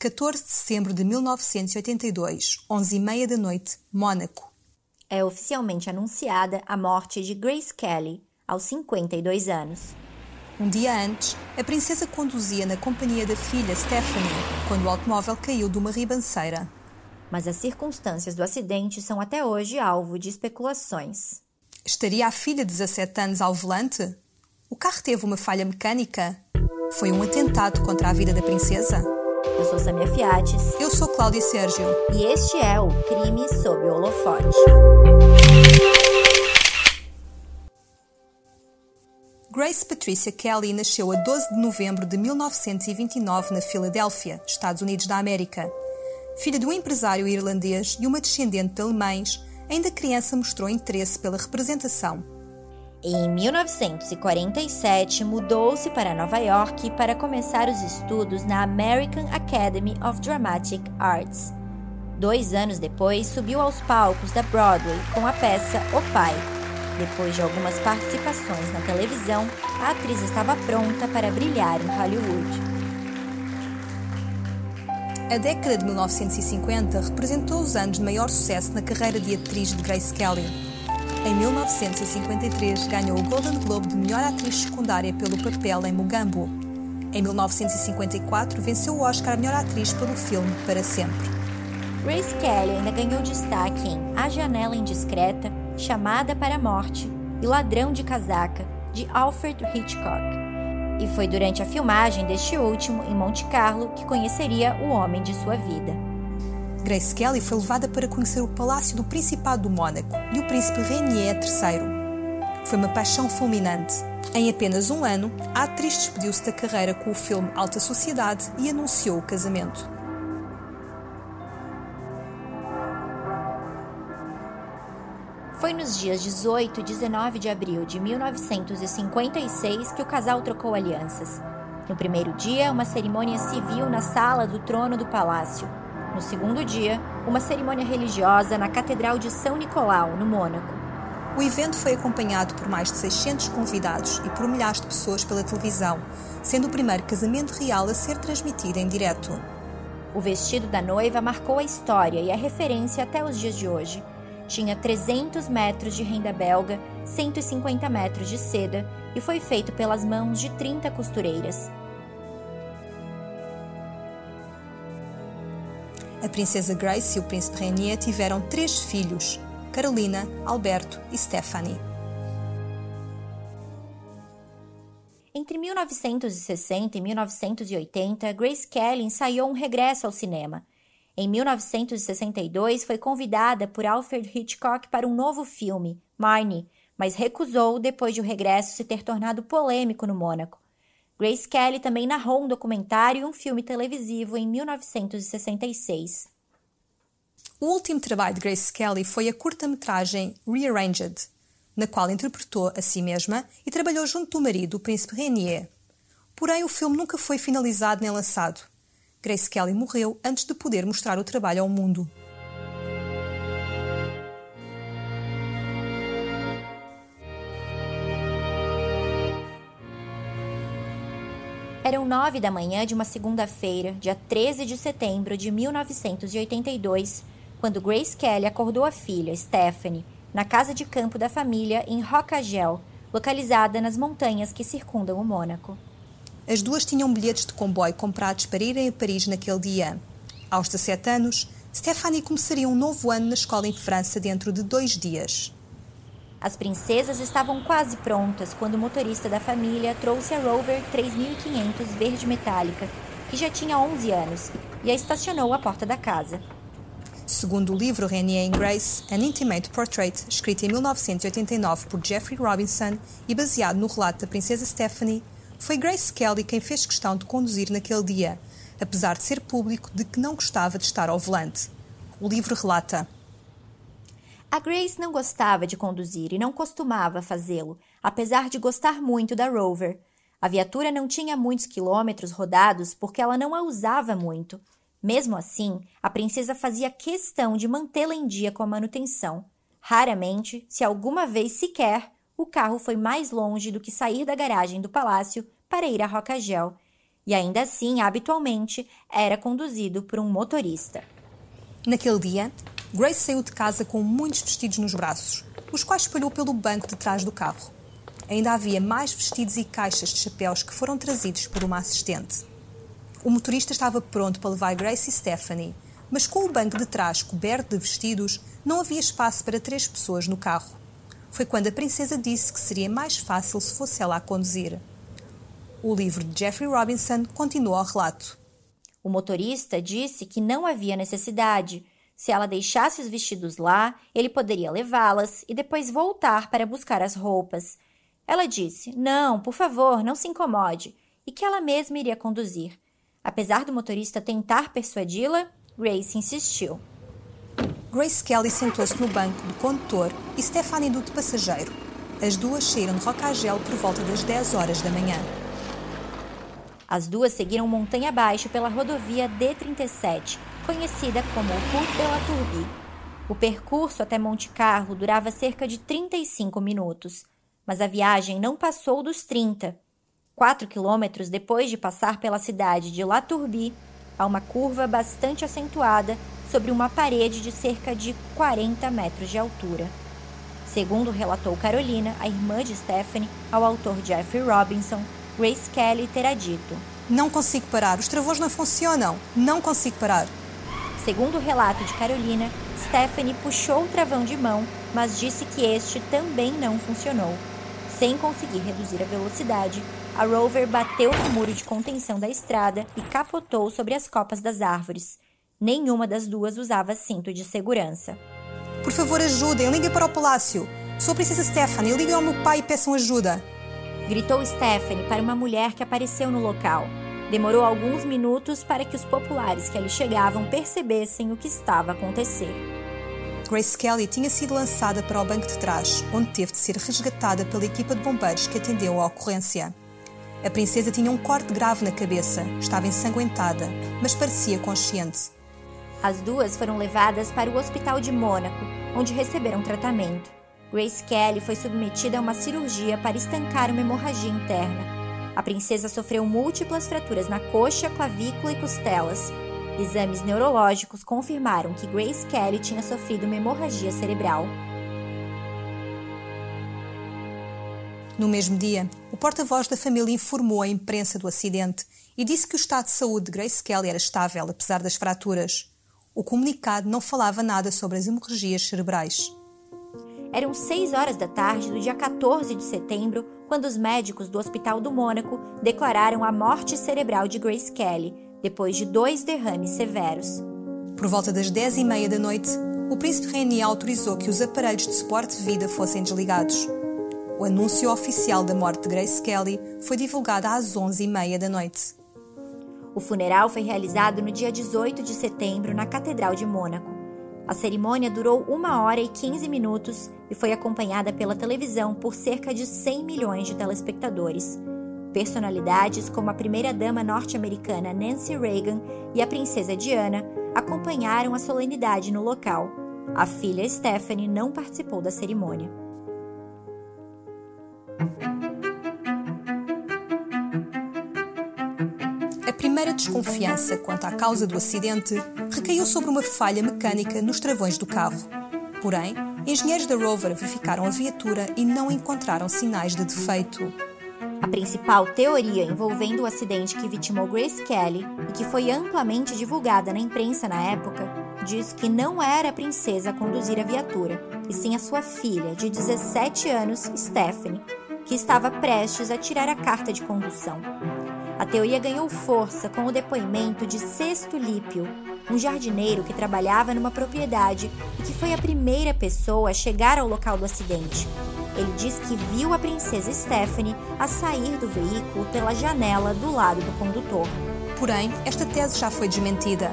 14 de setembro de 1982, 11h30 da noite, Mônaco. É oficialmente anunciada a morte de Grace Kelly, aos 52 anos. Um dia antes, a princesa conduzia na companhia da filha Stephanie quando o automóvel caiu de uma ribanceira. Mas as circunstâncias do acidente são até hoje alvo de especulações. Estaria a filha de 17 anos ao volante? O carro teve uma falha mecânica? Foi um atentado contra a vida da princesa? Eu sou Samia Fiates. Eu sou Cláudia Sérgio. E este é o Crime sob o Holofote. Grace Patricia Kelly nasceu a 12 de novembro de 1929 na Filadélfia, Estados Unidos da América. Filha de um empresário irlandês e uma descendente de alemães, ainda criança mostrou interesse pela representação. Em 1947, mudou-se para Nova York para começar os estudos na American Academy of Dramatic Arts. Dois anos depois, subiu aos palcos da Broadway com a peça O Pai, depois de algumas participações na televisão, a atriz estava pronta para brilhar em Hollywood. A década de 1950 representou os anos de maior sucesso na carreira de atriz de Grace Kelly. Em 1953, ganhou o Golden Globe de melhor atriz secundária pelo papel em Mugambo. Em 1954, venceu o Oscar a melhor atriz pelo filme Para Sempre. Grace Kelly ainda ganhou destaque em A Janela Indiscreta, Chamada para a Morte e Ladrão de Casaca, de Alfred Hitchcock. E foi durante a filmagem deste último, em Monte Carlo, que conheceria o homem de sua vida. Grace Kelly foi levada para conhecer o Palácio do Principado do Mônaco e o Príncipe Rainier III. Foi uma paixão fulminante. Em apenas um ano, a atriz despediu-se da carreira com o filme Alta Sociedade e anunciou o casamento. Foi nos dias 18 e 19 de abril de 1956 que o casal trocou alianças. No primeiro dia, uma cerimônia civil na sala do trono do palácio. No segundo dia, uma cerimônia religiosa na Catedral de São Nicolau, no Mônaco. O evento foi acompanhado por mais de 600 convidados e por milhares de pessoas pela televisão, sendo o primeiro casamento real a ser transmitido em direto. O vestido da noiva marcou a história e a referência até os dias de hoje. Tinha 300 metros de renda belga, 150 metros de seda e foi feito pelas mãos de 30 costureiras. A princesa Grace e o príncipe Rainier tiveram três filhos: Carolina, Alberto e Stephanie. Entre 1960 e 1980, Grace Kelly ensaiou um regresso ao cinema. Em 1962, foi convidada por Alfred Hitchcock para um novo filme, Marnie, mas recusou depois de o regresso se ter tornado polêmico no Mônaco. Grace Kelly também narrou um documentário e um filme televisivo em 1966. O último trabalho de Grace Kelly foi a curta-metragem Rearranged, na qual interpretou a si mesma e trabalhou junto do marido, o príncipe Rainier. Porém, o filme nunca foi finalizado nem lançado. Grace Kelly morreu antes de poder mostrar o trabalho ao mundo. Eram nove da manhã de uma segunda-feira, dia 13 de setembro de 1982, quando Grace Kelly acordou a filha, Stephanie, na casa de campo da família em Rocagel, localizada nas montanhas que circundam o Mônaco. As duas tinham bilhetes de comboio comprados para irem a Paris naquele dia. Aos 17 anos, Stephanie começaria um novo ano na escola em França dentro de dois dias. As princesas estavam quase prontas quando o motorista da família trouxe a Rover 3500 verde metálica, que já tinha 11 anos, e a estacionou à porta da casa. Segundo o livro Renier and Grace, An Intimate Portrait, escrito em 1989 por Jeffrey Robinson e baseado no relato da princesa Stephanie, foi Grace Kelly quem fez questão de conduzir naquele dia, apesar de ser público de que não gostava de estar ao volante. O livro relata: A Grace não gostava de conduzir e não costumava fazê-lo, apesar de gostar muito da Rover. A viatura não tinha muitos quilômetros rodados porque ela não a usava muito. Mesmo assim, a princesa fazia questão de mantê-la em dia com a manutenção. Raramente, se alguma vez sequer, o carro foi mais longe do que sair da garagem do palácio para ir a Rocagel, e ainda assim, habitualmente, era conduzido por um motorista. Naquele dia, Grace saiu de casa com muitos vestidos nos braços, os quais espalhou pelo banco de trás do carro. Ainda havia mais vestidos e caixas de chapéus que foram trazidos por uma assistente. O motorista estava pronto para levar Grace e Stephanie, mas com o banco de trás coberto de vestidos, não havia espaço para três pessoas no carro. Foi quando a princesa disse que seria mais fácil se fosse ela a conduzir. O livro de Jeffrey Robinson continua o relato. O motorista disse que não havia necessidade. Se ela deixasse os vestidos lá, ele poderia levá-las e depois voltar para buscar as roupas. Ela disse: Não, por favor, não se incomode, e que ela mesma iria conduzir. Apesar do motorista tentar persuadi-la, Grace insistiu. Grace Kelly sentou-se no banco do condutor e Stephanie do de passageiro. As duas saíram de Rocagel por volta das 10 horas da manhã. As duas seguiram montanha abaixo pela rodovia D37, conhecida como Route de la Tourbi. O percurso até Monte Carlo durava cerca de 35 minutos, mas a viagem não passou dos 30. Quatro quilômetros depois de passar pela cidade de La Tourbi, há uma curva bastante acentuada sobre uma parede de cerca de 40 metros de altura. Segundo relatou Carolina, a irmã de Stephanie, ao autor Jeffrey Robinson, Grace Kelly terá dito: Não consigo parar, os travões não funcionam, não consigo parar. Segundo o relato de Carolina, Stephanie puxou o travão de mão, mas disse que este também não funcionou. Sem conseguir reduzir a velocidade, a Rover bateu no muro de contenção da estrada e capotou sobre as copas das árvores. Nenhuma das duas usava cinto de segurança. Por favor, ajudem, liguem para o palácio. Sou a princesa Stephanie, liguem ao meu pai e peçam ajuda gritou Stephanie para uma mulher que apareceu no local. Demorou alguns minutos para que os populares que ali chegavam percebessem o que estava a acontecer. Grace Kelly tinha sido lançada para o banco de trás, onde teve de ser resgatada pela equipa de bombeiros que atendeu à ocorrência. A princesa tinha um corte grave na cabeça, estava ensanguentada, mas parecia consciente. As duas foram levadas para o hospital de Mônaco, onde receberam tratamento. Grace Kelly foi submetida a uma cirurgia para estancar uma hemorragia interna. A princesa sofreu múltiplas fraturas na coxa, clavícula e costelas. Exames neurológicos confirmaram que Grace Kelly tinha sofrido uma hemorragia cerebral. No mesmo dia, o porta-voz da família informou a imprensa do acidente e disse que o estado de saúde de Grace Kelly era estável, apesar das fraturas. O comunicado não falava nada sobre as hemorragias cerebrais. Eram 6 horas da tarde do dia 14 de setembro quando os médicos do Hospital do Mônaco declararam a morte cerebral de Grace Kelly, depois de dois derrames severos. Por volta das 10 e meia da noite, o príncipe Reni autorizou que os aparelhos de suporte de vida fossem desligados. O anúncio oficial da morte de Grace Kelly foi divulgado às 11 e meia da noite. O funeral foi realizado no dia 18 de setembro na Catedral de Mônaco. A cerimônia durou uma hora e 15 minutos e foi acompanhada pela televisão por cerca de 100 milhões de telespectadores. Personalidades como a primeira-dama norte-americana Nancy Reagan e a princesa Diana acompanharam a solenidade no local. A filha Stephanie não participou da cerimônia. primeira desconfiança quanto à causa do acidente recaiu sobre uma falha mecânica nos travões do carro. Porém, engenheiros da Rover verificaram a viatura e não encontraram sinais de defeito. A principal teoria envolvendo o acidente que vitimou Grace Kelly e que foi amplamente divulgada na imprensa na época diz que não era a princesa a conduzir a viatura, e sim a sua filha, de 17 anos, Stephanie, que estava prestes a tirar a carta de condução. A teoria ganhou força com o depoimento de Sexto Lípio, um jardineiro que trabalhava numa propriedade e que foi a primeira pessoa a chegar ao local do acidente. Ele diz que viu a princesa Stephanie a sair do veículo pela janela do lado do condutor. Porém, esta tese já foi desmentida.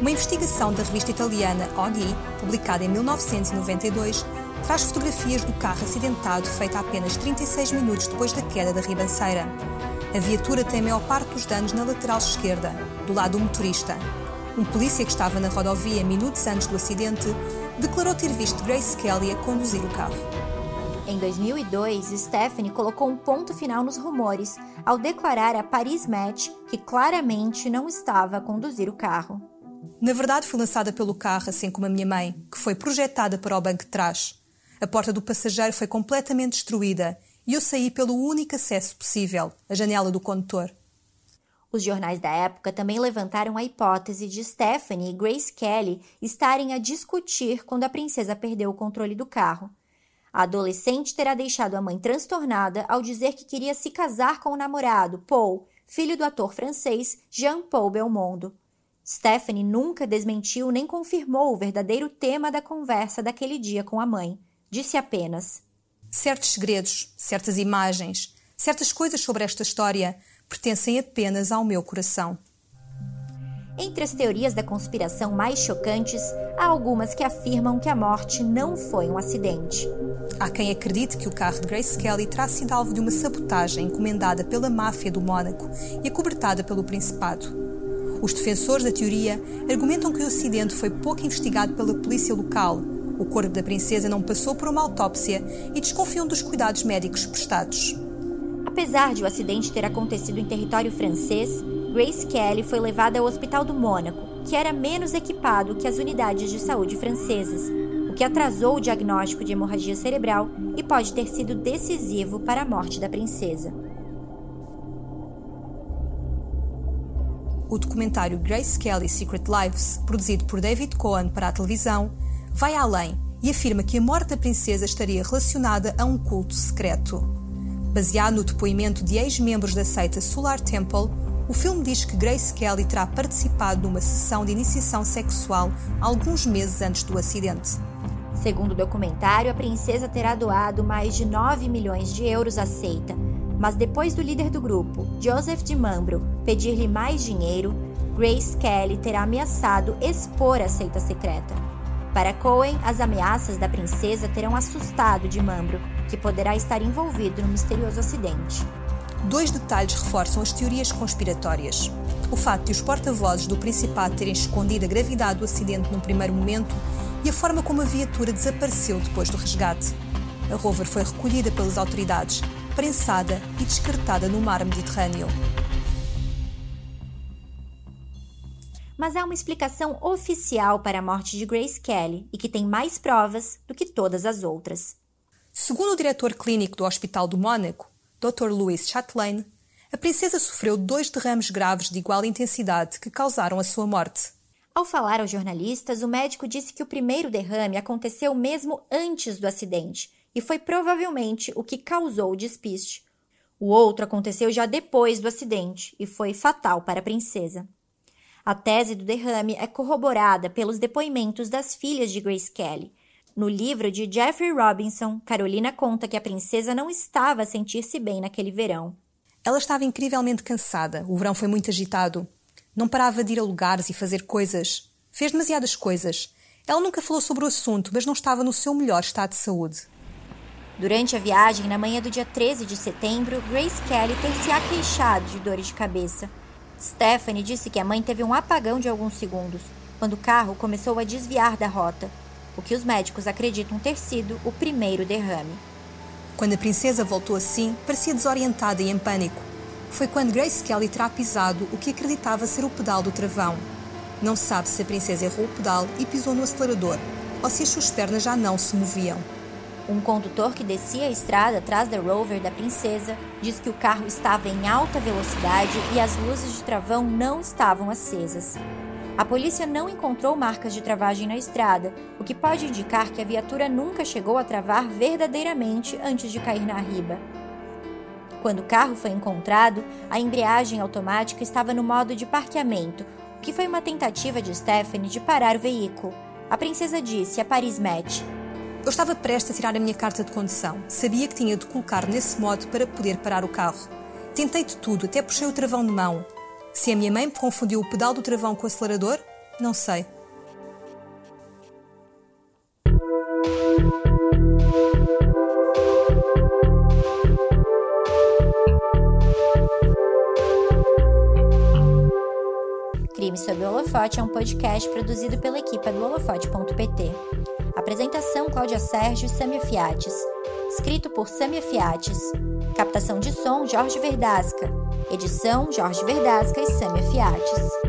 Uma investigação da revista italiana Oggi, publicada em 1992, traz fotografias do carro acidentado feita apenas 36 minutos depois da queda da ribanceira. A viatura tem a maior parte dos danos na lateral esquerda, do lado do motorista. Um polícia que estava na rodovia minutos antes do acidente declarou ter visto Grace Kelly a conduzir o carro. Em Em 2002, Stephanie colocou um ponto final nos rumores ao declarar a Paris Match que claramente não estava a conduzir o carro. Na verdade, fui lançada pelo carro, assim como a minha mãe, que foi projetada para o banco de trás. A porta do passageiro foi completamente destruída e eu saí pelo único acesso possível, a janela do condutor. Os jornais da época também levantaram a hipótese de Stephanie e Grace Kelly estarem a discutir quando a princesa perdeu o controle do carro. A adolescente terá deixado a mãe transtornada ao dizer que queria se casar com o namorado, Paul, filho do ator francês Jean-Paul Belmondo. Stephanie nunca desmentiu nem confirmou o verdadeiro tema da conversa daquele dia com a mãe. Disse apenas: Certos segredos, certas imagens, certas coisas sobre esta história pertencem apenas ao meu coração. Entre as teorias da conspiração mais chocantes, há algumas que afirmam que a morte não foi um acidente. Há quem acredite que o carro de Grace Kelly terá sido alvo de uma sabotagem encomendada pela máfia do Mônaco e acobertada pelo Principado. Os defensores da teoria argumentam que o acidente foi pouco investigado pela polícia local, o corpo da princesa não passou por uma autópsia e desconfiam dos cuidados médicos prestados. Apesar de o acidente ter acontecido em território francês, Grace Kelly foi levada ao Hospital do Mônaco, que era menos equipado que as unidades de saúde francesas, o que atrasou o diagnóstico de hemorragia cerebral e pode ter sido decisivo para a morte da princesa. O documentário Grace Kelly Secret Lives, produzido por David Cohen para a televisão, vai além e afirma que a morte da princesa estaria relacionada a um culto secreto. Baseado no depoimento de ex-membros da seita Solar Temple, o filme diz que Grace Kelly terá participado numa sessão de iniciação sexual alguns meses antes do acidente. Segundo o documentário, a princesa terá doado mais de 9 milhões de euros à seita, mas depois do líder do grupo, Joseph de Mambro, pedir-lhe mais dinheiro, Grace Kelly terá ameaçado expor a seita secreta. Para Cohen, as ameaças da princesa terão assustado de Mambro, que poderá estar envolvido no misterioso acidente. Dois detalhes reforçam as teorias conspiratórias. O fato de os porta-vozes do Principado terem escondido a gravidade do acidente num primeiro momento e a forma como a viatura desapareceu depois do resgate. A rover foi recolhida pelas autoridades, prensada e descartada no mar Mediterrâneo. Mas há uma explicação oficial para a morte de Grace Kelly e que tem mais provas do que todas as outras. Segundo o diretor clínico do Hospital do Mônaco, Dr. Louis Chatelain, a princesa sofreu dois derrames graves de igual intensidade que causaram a sua morte. Ao falar aos jornalistas, o médico disse que o primeiro derrame aconteceu mesmo antes do acidente e foi provavelmente o que causou o despiste. O outro aconteceu já depois do acidente e foi fatal para a princesa. A tese do derrame é corroborada pelos depoimentos das filhas de Grace Kelly. No livro de Jeffrey Robinson, Carolina conta que a princesa não estava a sentir-se bem naquele verão. Ela estava incrivelmente cansada. O verão foi muito agitado. Não parava de ir a lugares e fazer coisas. Fez demasiadas coisas. Ela nunca falou sobre o assunto, mas não estava no seu melhor estado de saúde. Durante a viagem, na manhã do dia 13 de setembro, Grace Kelly ter-se-á queixado de dores de cabeça. Stephanie disse que a mãe teve um apagão de alguns segundos, quando o carro começou a desviar da rota, o que os médicos acreditam ter sido o primeiro derrame. Quando a princesa voltou assim, parecia desorientada e em pânico. Foi quando Grace Kelly terá pisado o que acreditava ser o pedal do travão. Não sabe se a princesa errou o pedal e pisou no acelerador, ou se as suas pernas já não se moviam. Um condutor que descia a estrada atrás da Rover da princesa diz que o carro estava em alta velocidade e as luzes de travão não estavam acesas. A polícia não encontrou marcas de travagem na estrada, o que pode indicar que a viatura nunca chegou a travar verdadeiramente antes de cair na riba. Quando o carro foi encontrado, a embreagem automática estava no modo de parqueamento, o que foi uma tentativa de Stephanie de parar o veículo. A princesa disse a Paris Match: eu estava prestes a tirar a minha carta de condução. Sabia que tinha de colocar nesse modo para poder parar o carro. Tentei de tudo, até puxei o travão de mão. Se a minha mãe confundiu o pedal do travão com o acelerador, não sei. Crime sob o Holofote é um podcast produzido pela equipe do holofote.pt. Apresentação Cláudia Sérgio e Samia Fiates. escrito por Samia Fiates. Captação de som Jorge Verdasca. Edição Jorge Verdasca e Samia Fiates.